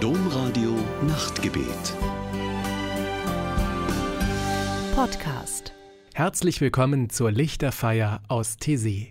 Domradio Nachtgebet. Podcast. Herzlich willkommen zur Lichterfeier aus Tessé.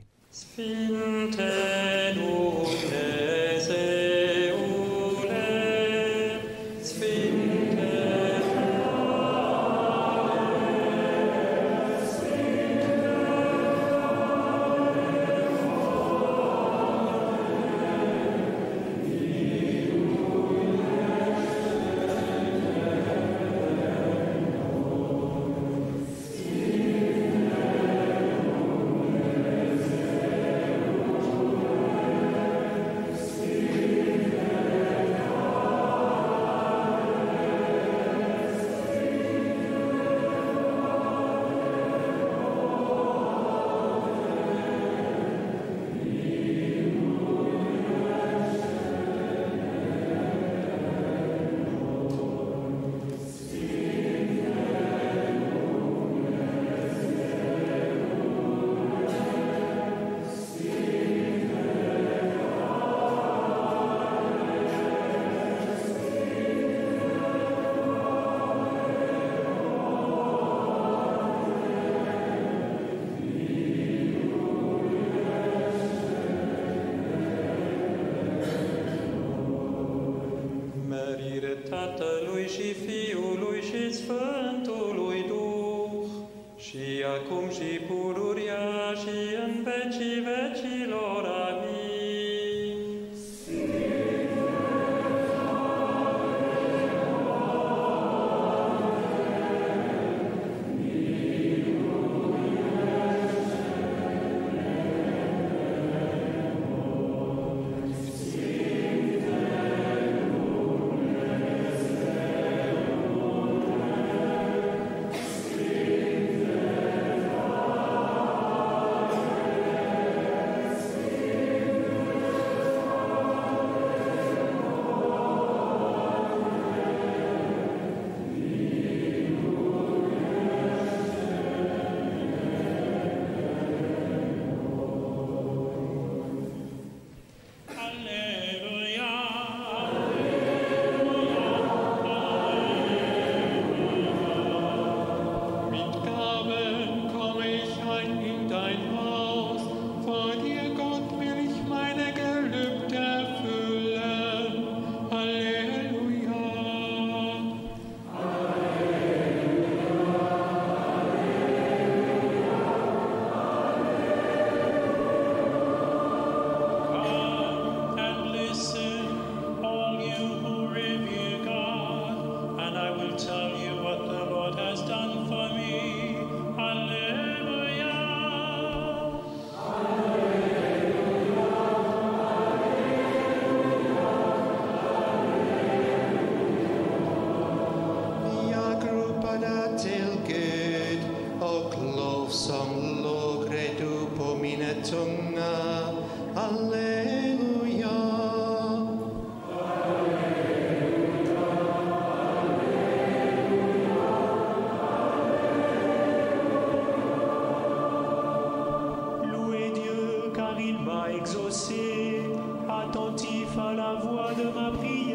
Il m'a exaucé, attentif à la voix de ma prière.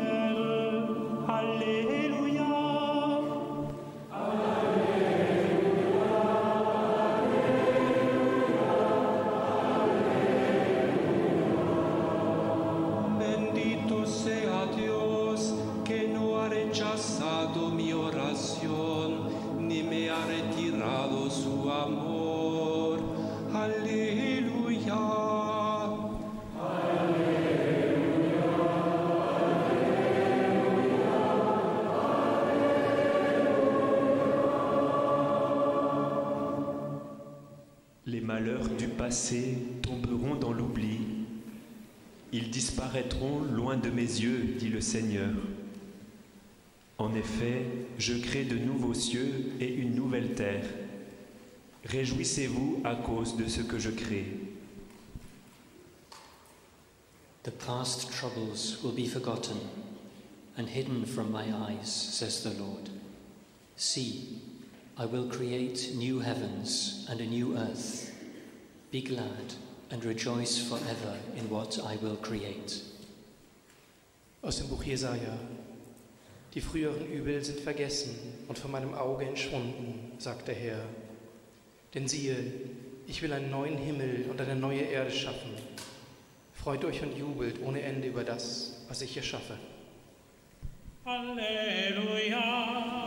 Malheurs du passé tomberont dans l'oubli. Ils disparaîtront loin de mes yeux, dit le Seigneur. En effet, je crée de nouveaux cieux et une nouvelle terre. Réjouissez-vous à cause de ce que je crée. The past troubles will be forgotten and hidden from my eyes, says the Lord. See, I will create new heavens and a new earth. Be glad and rejoice forever in what I will create. Aus dem Buch Jesaja. Die früheren Übel sind vergessen und von meinem Auge entschwunden, sagt der Herr. Denn siehe, ich will einen neuen Himmel und eine neue Erde schaffen. Freut euch und jubelt ohne Ende über das, was ich hier schaffe. Halleluja.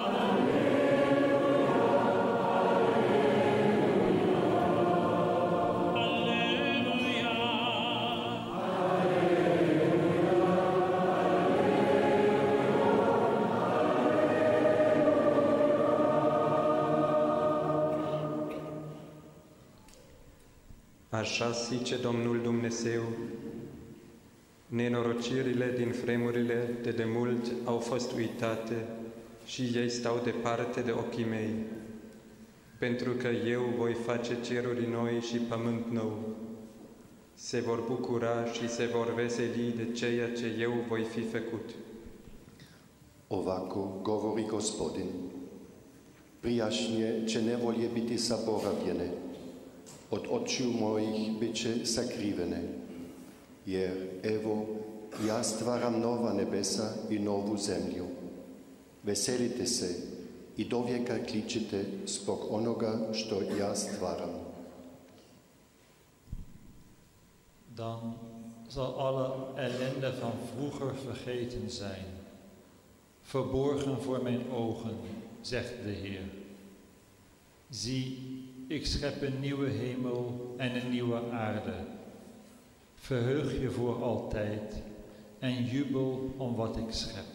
Așa zice Domnul Dumnezeu, nenorocirile din vremurile de demult au fost uitate și ei stau departe de ochii mei, pentru că eu voi face ceruri noi și pământ nou. Se vor bucura și se vor veseli de ceea ce eu voi fi făcut. Ovako govori gospodin. Prijašnje će nevolje biti zaboravljene, od očiju mojih bit će sakrivene, jer evo, ja stvaram nova nebesa i novu zemlju. Veselite se i do vijeka kličite zbog onoga što ja stvaram. Dan zal alle ellende van vroeger vergeten zijn, verborgen voor mijn ogen, zegt de Heer. Zie, ik schep een nieuwe hemel en een nieuwe aarde. Verheug je voor altijd en jubel om wat ik schep.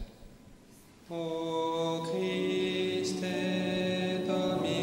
O Christe Domine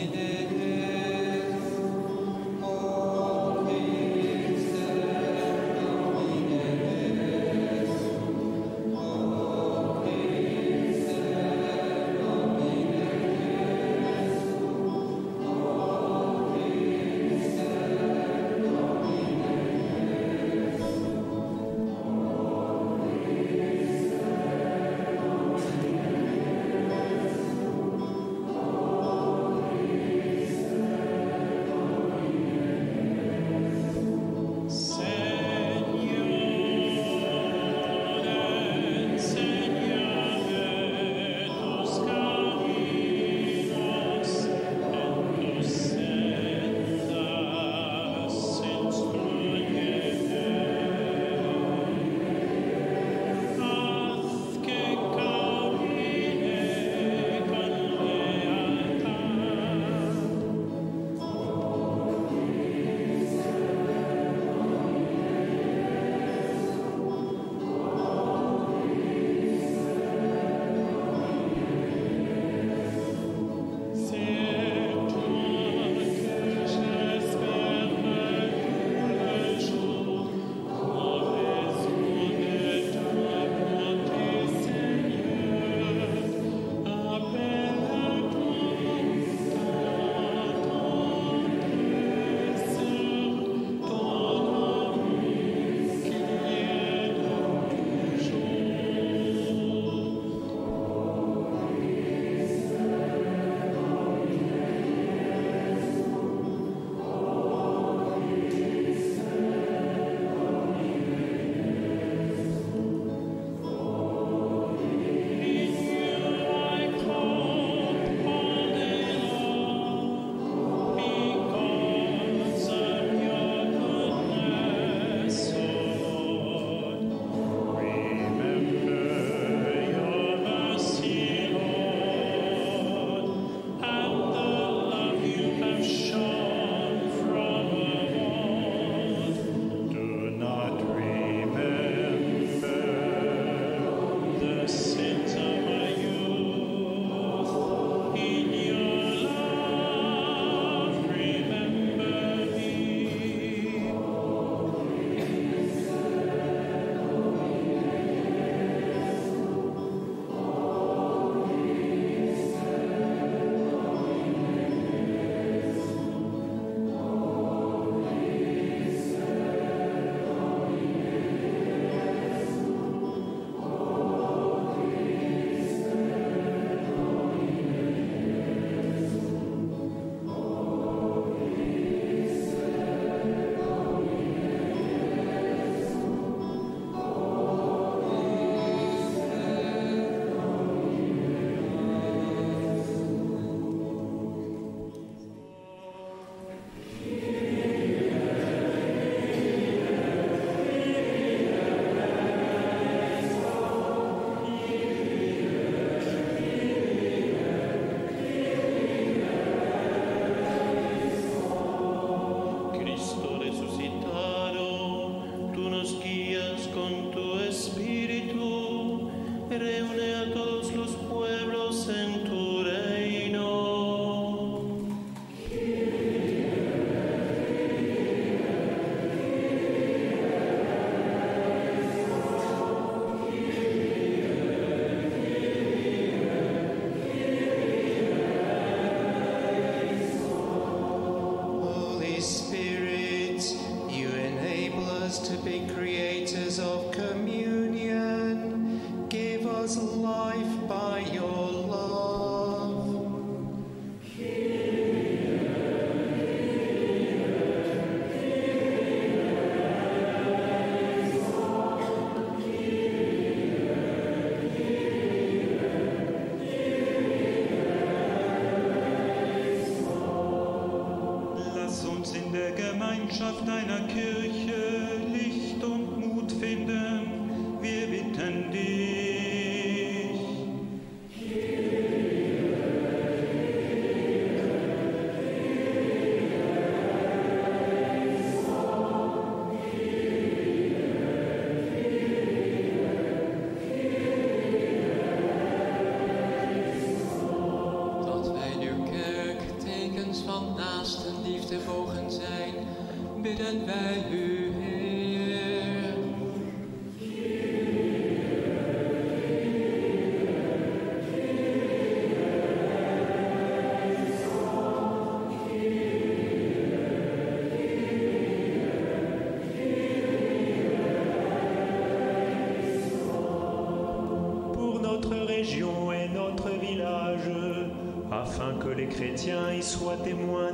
chrétiens y soient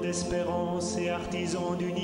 d'espérance et artisans d'unité,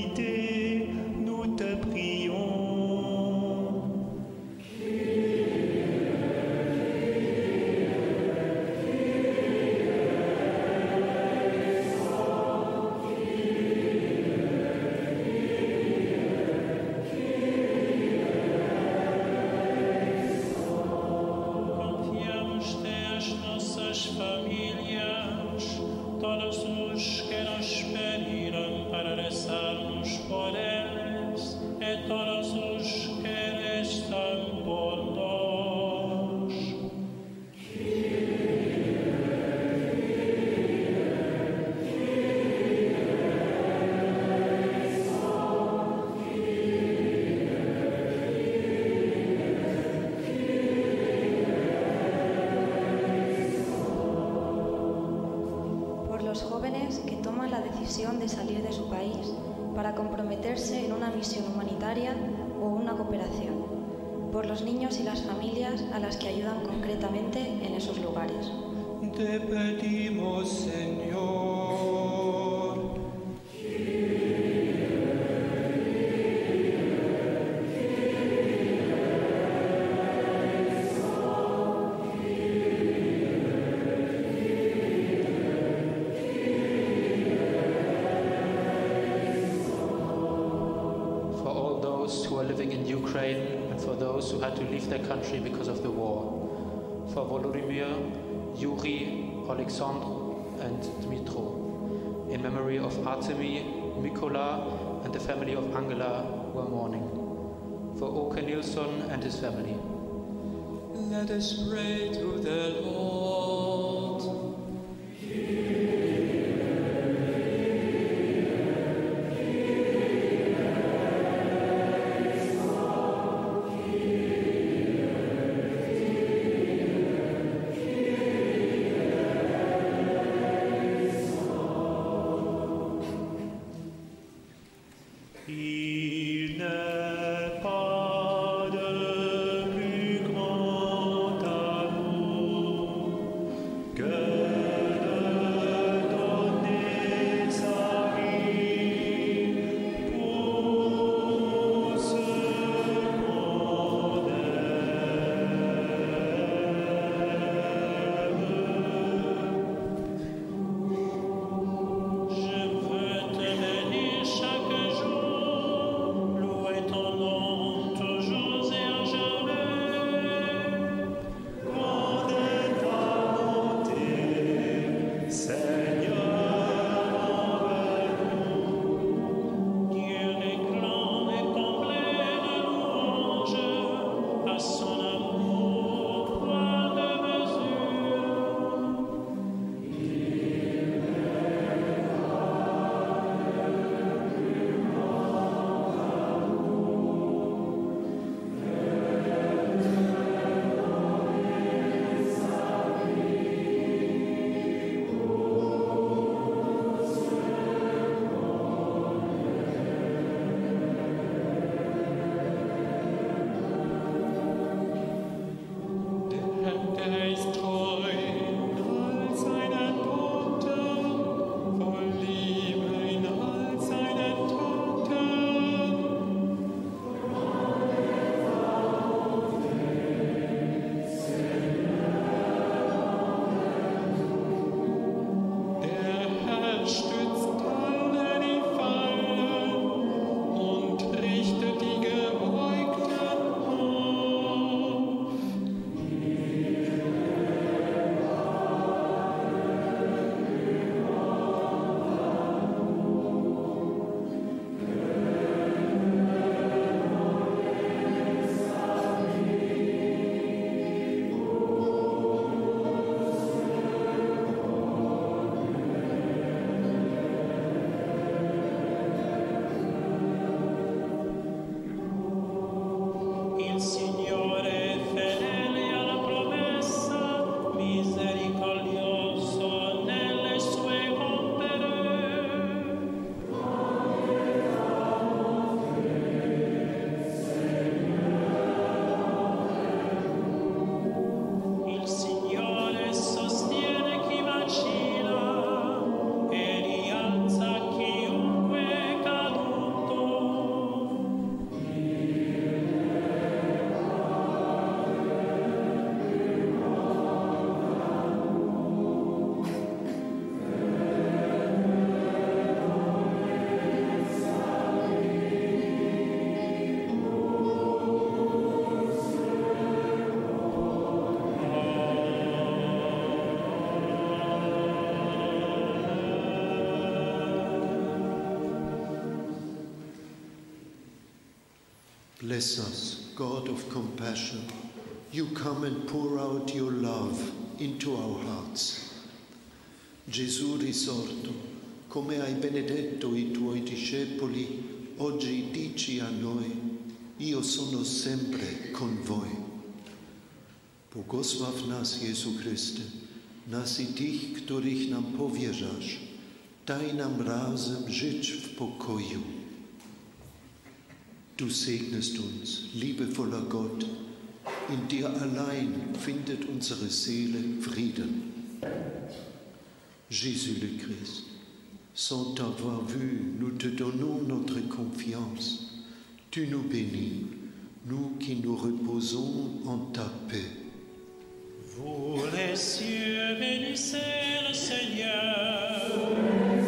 los jóvenes que toman la decisión de salir de su país para comprometerse en una misión humanitaria o una cooperación, por los niños y las familias a las que ayudan concretamente en esos lugares. Te pedimos, Señor. Volodymyr, Yuri, Alexandre, and Dmitro. In memory of Artemy, Mikola, and the family of Angela who are mourning. For Oke Nilsson and his family. Let us pray to the Lord. Bless us, God of compassion. You come and pour out your love into our hearts. Gesù risorto, come hai benedetto i tuoi discepoli, oggi dici a noi, io sono sempre con voi. Błogosław nas, Jezu Chryste, nas i tych, których nam powierzasz. Daj nam razem żyć w pokoju. Du segnest uns, liebevoller Gott. In dir allein findet unsere Seele Frieden. Jésus le Christ, sans t'avoir vu, nous te donnons notre confiance. Tu nous bénis, nous qui nous reposons en ta paix. Vous les cieux, bénissez le Seigneur.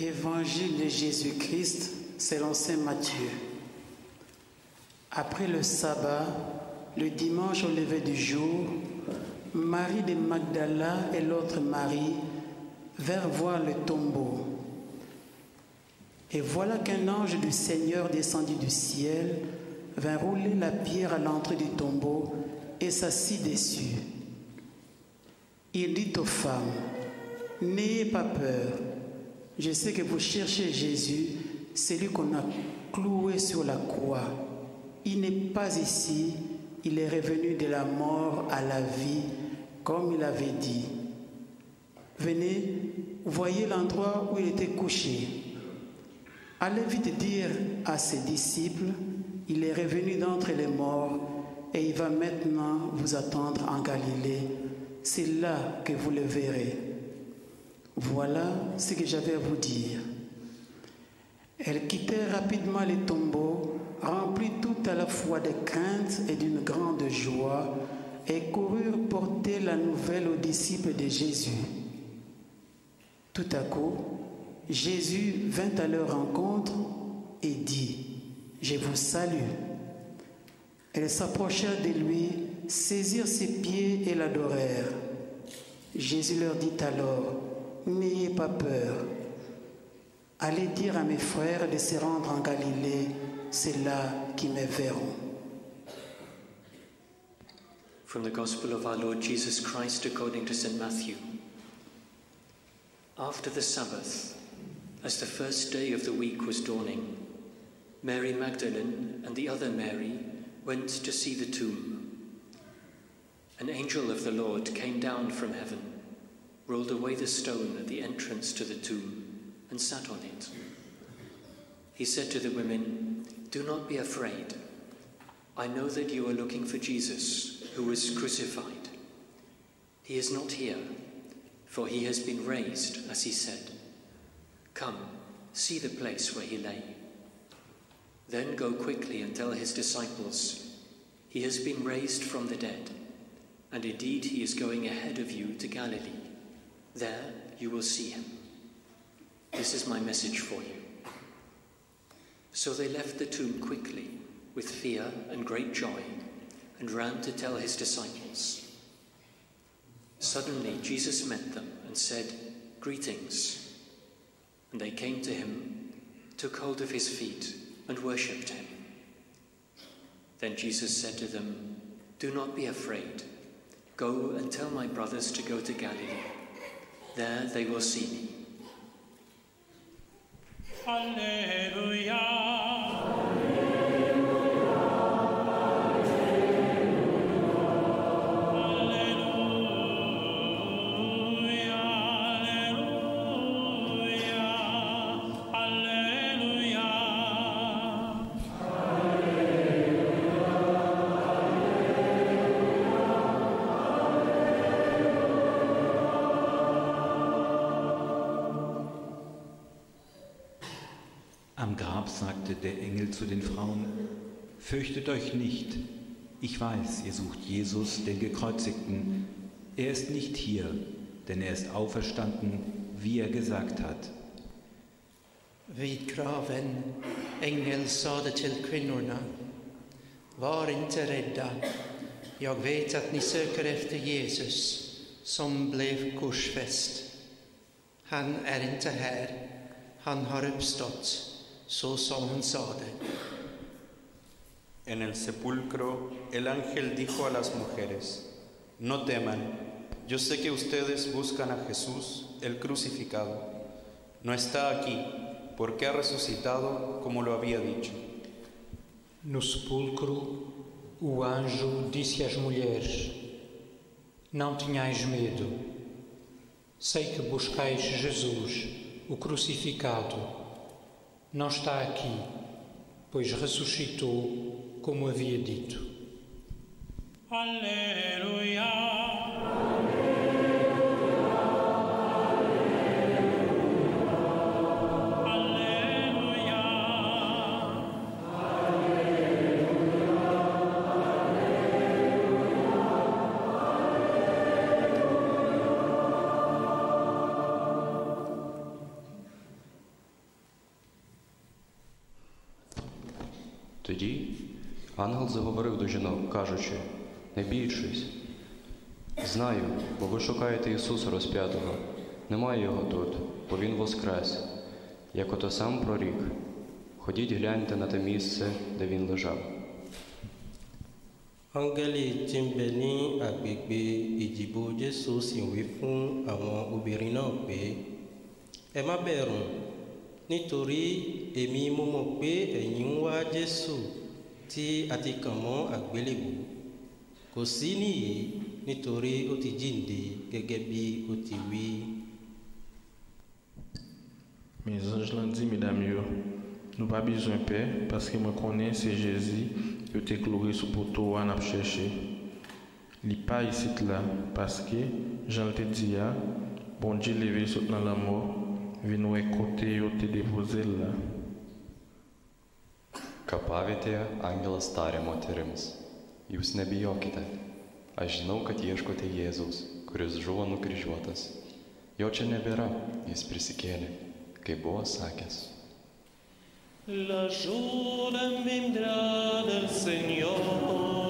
Évangile de Jésus-Christ selon Saint Matthieu. Après le sabbat, le dimanche au lever du jour, Marie de Magdala et l'autre Marie vinrent voir le tombeau. Et voilà qu'un ange du Seigneur descendit du ciel, vint rouler la pierre à l'entrée du tombeau et s'assit dessus. Il dit aux femmes, N'ayez pas peur, je sais que vous cherchez Jésus, celui qu'on a cloué sur la croix. Il n'est pas ici, il est revenu de la mort à la vie, comme il avait dit. Venez, voyez l'endroit où il était couché. Allez vite dire à ses disciples, il est revenu d'entre les morts et il va maintenant vous attendre en Galilée. C'est là que vous le verrez. Voilà ce que j'avais à vous dire. Elles quittèrent rapidement les tombeaux, remplies tout à la fois de crainte et d'une grande joie, et coururent porter la nouvelle aux disciples de Jésus. Tout à coup, Jésus vint à leur rencontre et dit, Je vous salue. Elles s'approchèrent de lui, saisirent ses pieds et l'adorèrent. Jésus leur dit alors, N'ayez pas peur. Allez dire à mes frères de se rendre en Galilée, c'est là qu'ils me verront. From the Gospel of our Lord Jesus Christ according to St. Matthew. After the Sabbath, as the first day of the week was dawning, Mary Magdalene and the other Mary went to see the tomb. An angel of the Lord came down from heaven, rolled away the stone at the entrance to the tomb, and sat on it. He said to the women, Do not be afraid. I know that you are looking for Jesus, who was crucified. He is not here, for he has been raised, as he said. Come, see the place where he lay. Then go quickly and tell his disciples, He has been raised from the dead, and indeed he is going ahead of you to Galilee. There you will see him. This is my message for you. So they left the tomb quickly, with fear and great joy, and ran to tell his disciples. Suddenly Jesus met them and said, Greetings. And they came to him, took hold of his feet, and worshipped him. Then Jesus said to them, Do not be afraid. Go and tell my brothers to go to Galilee. There they will see me. Alleluia. Engel zu den Frauen, Fürchtet euch nicht, ich weiß, ihr sucht Jesus, den Gekreuzigten. Er ist nicht hier, denn er ist auferstanden, wie er gesagt hat. Vid graven, ängeln sade till kvinnorna, var inte rädda. Jag vet att ni söker efter Jesus som blev korsfäst. Han är inte här, han har uppstått. Så som hon sade. En el sepulcro, el ángel dijo a las mujeres, no teman, yo sé que ustedes buscan a Jesús, el crucificado. No está aquí, porque ha resucitado como lo había dicho. No sepulcro, o anjo disse às mulheres: Não tenhais medo. Sei que buscais Jesus, o crucificado. Não está aqui, pois ressuscitou, como havia dito. Alleluia. Тоді ангел заговорив до жінок, кажучи: Не бійтесь, знаю, бо ви шукаєте Ісуса розп'ятого. Немає його тут, бо Він воскрес, як ото сам прорік. Ходіть гляньте на те місце, де він lежав. áńgẹ́lì tí ń bẹ ní agbègbè ìdìbò jésù sì wí fún àwọn obìnrin náà pé ẹ èmi mo mọ̀ pé a ti kàn mọ́ àgbélébùú kò sí nìyí nítorí ó ti jíǹde gẹ́gẹ́ bí ó ti wí. Mes anges l'ont dit, mesdames, yo, nous pas besoin de paix, parce que moi connais c'est Jésus, yo te cloué sous poteau, on a cherché. Li pas ici là, parce que, Jean te dit, ah, bon Dieu levé dans la mort, vin ouais côté, yo te déposé là. Kapavietėje angelas tarė moterims, jūs nebijokite, aš žinau, kad ieškote Jėzaus, kuris žuvo nukryžiuotas. Jo čia nebėra, jis prisikėlė, kaip buvo sakęs. La journée vendrá del Señor,